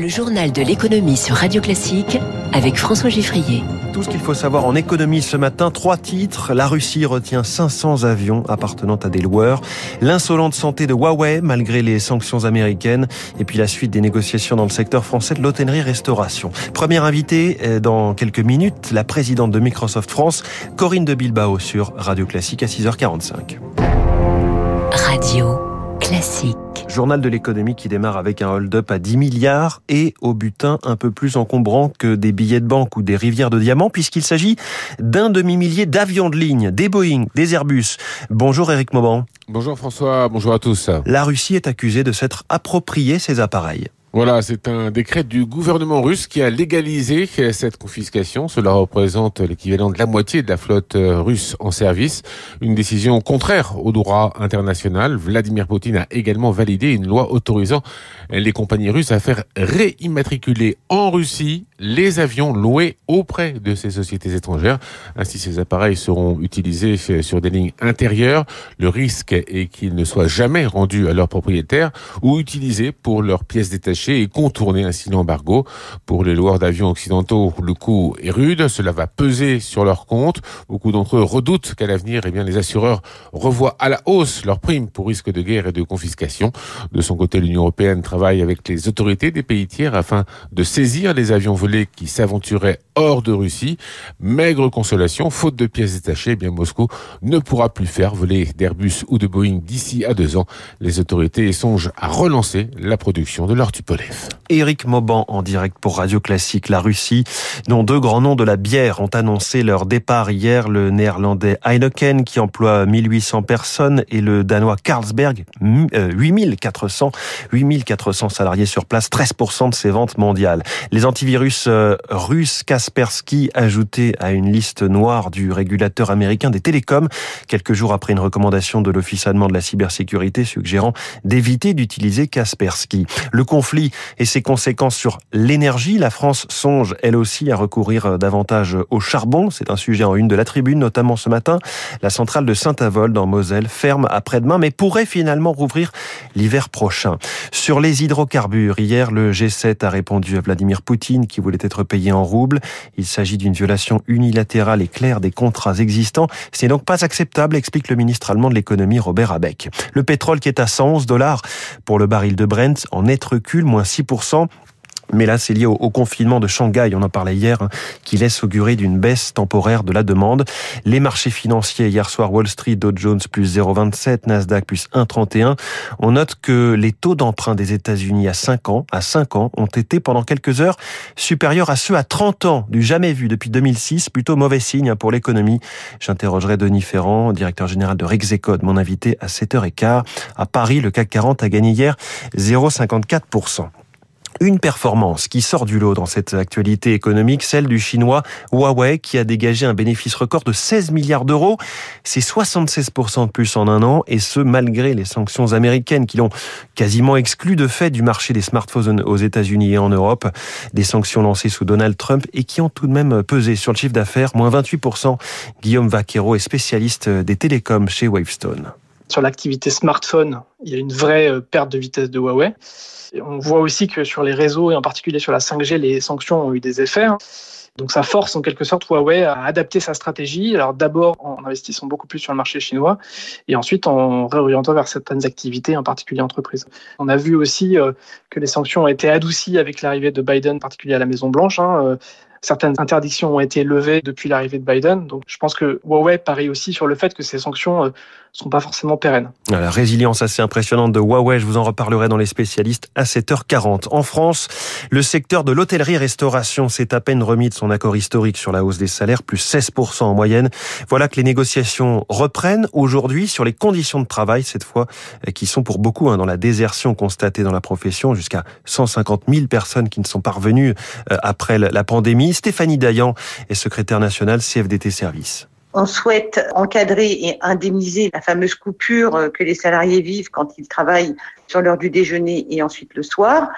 Le journal de l'économie sur Radio Classique avec François Giffrier. Tout ce qu'il faut savoir en économie ce matin, trois titres. La Russie retient 500 avions appartenant à des loueurs. L'insolente santé de Huawei malgré les sanctions américaines. Et puis la suite des négociations dans le secteur français de l'hôtellerie-restauration. Première invitée euh, dans quelques minutes, la présidente de Microsoft France, Corinne de Bilbao sur Radio Classique à 6h45. Radio Classique. Journal de l'économie qui démarre avec un hold-up à 10 milliards et au butin un peu plus encombrant que des billets de banque ou des rivières de diamants puisqu'il s'agit d'un demi-millier d'avions de ligne, des Boeing, des Airbus. Bonjour Eric Mauban. Bonjour François, bonjour à tous. La Russie est accusée de s'être approprié ces appareils. Voilà, c'est un décret du gouvernement russe qui a légalisé cette confiscation. Cela représente l'équivalent de la moitié de la flotte euh, russe en service. Une décision contraire au droit international. Vladimir Poutine a également validé une loi autorisant les compagnies russes à faire réimmatriculer en Russie les avions loués auprès de ces sociétés étrangères. Ainsi, ces appareils seront utilisés sur des lignes intérieures. Le risque est qu'ils ne soient jamais rendus à leurs propriétaires ou utilisés pour leurs pièces détachées et contourner ainsi l'embargo. Pour les loueurs d'avions occidentaux, le coût est rude, cela va peser sur leur compte. Beaucoup d'entre eux redoutent qu'à l'avenir, eh bien, les assureurs revoient à la hausse leurs primes pour risque de guerre et de confiscation. De son côté, l'Union européenne travaille avec les autorités des pays tiers afin de saisir les avions volés qui s'aventuraient hors de Russie. Maigre consolation, faute de pièces détachées, eh bien Moscou ne pourra plus faire voler d'Airbus ou de Boeing d'ici à deux ans. Les autorités songent à relancer la production de leur Tupolev. Éric Mauban en direct pour Radio Classique. La Russie, dont deux grands noms de la bière ont annoncé leur départ hier, le néerlandais Heineken qui emploie 1800 personnes et le danois Carlsberg 8400 8400 salariés sur place, 13% de ses ventes mondiales. Les antivirus euh, russes Kaspersky ajoutés à une liste noire du régulateur américain des télécoms quelques jours après une recommandation de l'Office allemand de la cybersécurité suggérant d'éviter d'utiliser Kaspersky. Le conflit et ses conséquences sur l'énergie. La France songe, elle aussi, à recourir davantage au charbon. C'est un sujet en une de la tribune, notamment ce matin. La centrale de Saint-Avold, en Moselle, ferme après-demain, mais pourrait finalement rouvrir l'hiver prochain. Sur les hydrocarbures, hier, le G7 a répondu à Vladimir Poutine, qui voulait être payé en roubles. Il s'agit d'une violation unilatérale et claire des contrats existants. Ce n'est donc pas acceptable, explique le ministre allemand de l'économie, Robert Abeck. Le pétrole qui est à 111 dollars pour le baril de Brent, en net recul, moins 6%. Mais là, c'est lié au, confinement de Shanghai, on en parlait hier, hein, qui laisse augurer d'une baisse temporaire de la demande. Les marchés financiers, hier soir, Wall Street, Dow Jones plus 0,27, Nasdaq plus 1,31. On note que les taux d'emprunt des États-Unis à 5 ans, à 5 ans, ont été pendant quelques heures supérieurs à ceux à 30 ans, du jamais vu depuis 2006. Plutôt mauvais signe hein, pour l'économie. J'interrogerai Denis Ferrand, directeur général de Rexecode, mon invité à 7h15. À Paris, le CAC 40 a gagné hier 0,54%. Une performance qui sort du lot dans cette actualité économique, celle du chinois Huawei qui a dégagé un bénéfice record de 16 milliards d'euros. C'est 76% de plus en un an et ce malgré les sanctions américaines qui l'ont quasiment exclu de fait du marché des smartphones aux États-Unis et en Europe. Des sanctions lancées sous Donald Trump et qui ont tout de même pesé sur le chiffre d'affaires, moins 28%. Guillaume Vaquero est spécialiste des télécoms chez Wavestone. Sur l'activité smartphone, il y a une vraie euh, perte de vitesse de Huawei. On voit aussi que sur les réseaux et en particulier sur la 5G, les sanctions ont eu des effets. Hein. Donc ça force en quelque sorte Huawei à adapter sa stratégie. Alors d'abord en investissant beaucoup plus sur le marché chinois et ensuite en réorientant vers certaines activités, en particulier entreprises. On a vu aussi euh, que les sanctions ont été adoucies avec l'arrivée de Biden, en particulier à la Maison Blanche. Euh, certaines interdictions ont été levées depuis l'arrivée de Biden. Donc je pense que Huawei parie aussi sur le fait que ces sanctions euh, sont pas forcément pérennes. La résilience assez impressionnante de Huawei, je vous en reparlerai dans les spécialistes à 7h40. En France, le secteur de l'hôtellerie-restauration s'est à peine remis de son accord historique sur la hausse des salaires, plus 16% en moyenne. Voilà que les négociations reprennent aujourd'hui sur les conditions de travail, cette fois, qui sont pour beaucoup hein, dans la désertion constatée dans la profession, jusqu'à 150 000 personnes qui ne sont pas revenues euh, après la pandémie. Stéphanie Dayan est secrétaire nationale CFDT Service. On souhaite encadrer et indemniser la fameuse coupure que les salariés vivent quand ils travaillent sur l'heure du déjeuner et ensuite le soir.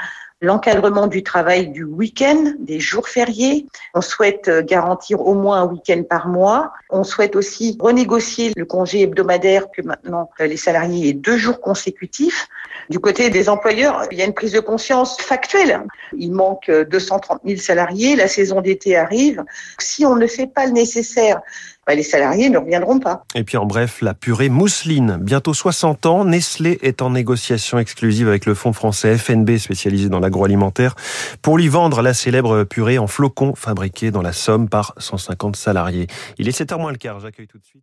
L'encadrement du travail du week-end, des jours fériés. On souhaite euh, garantir au moins un week-end par mois. On souhaite aussi renégocier le congé hebdomadaire que maintenant euh, les salariés aient deux jours consécutifs. Du côté des employeurs, il y a une prise de conscience factuelle. Il manque 230 000 salariés, la saison d'été arrive. Si on ne fait pas le nécessaire bah, les salariés ne reviendront pas. Et puis en bref, la purée mousseline. Bientôt 60 ans, Nestlé est en négociation exclusive avec le fonds français FNB spécialisé dans l'agroalimentaire pour lui vendre la célèbre purée en flocons fabriquée dans la Somme par 150 salariés. Il est 7h moins le quart, j'accueille tout de suite.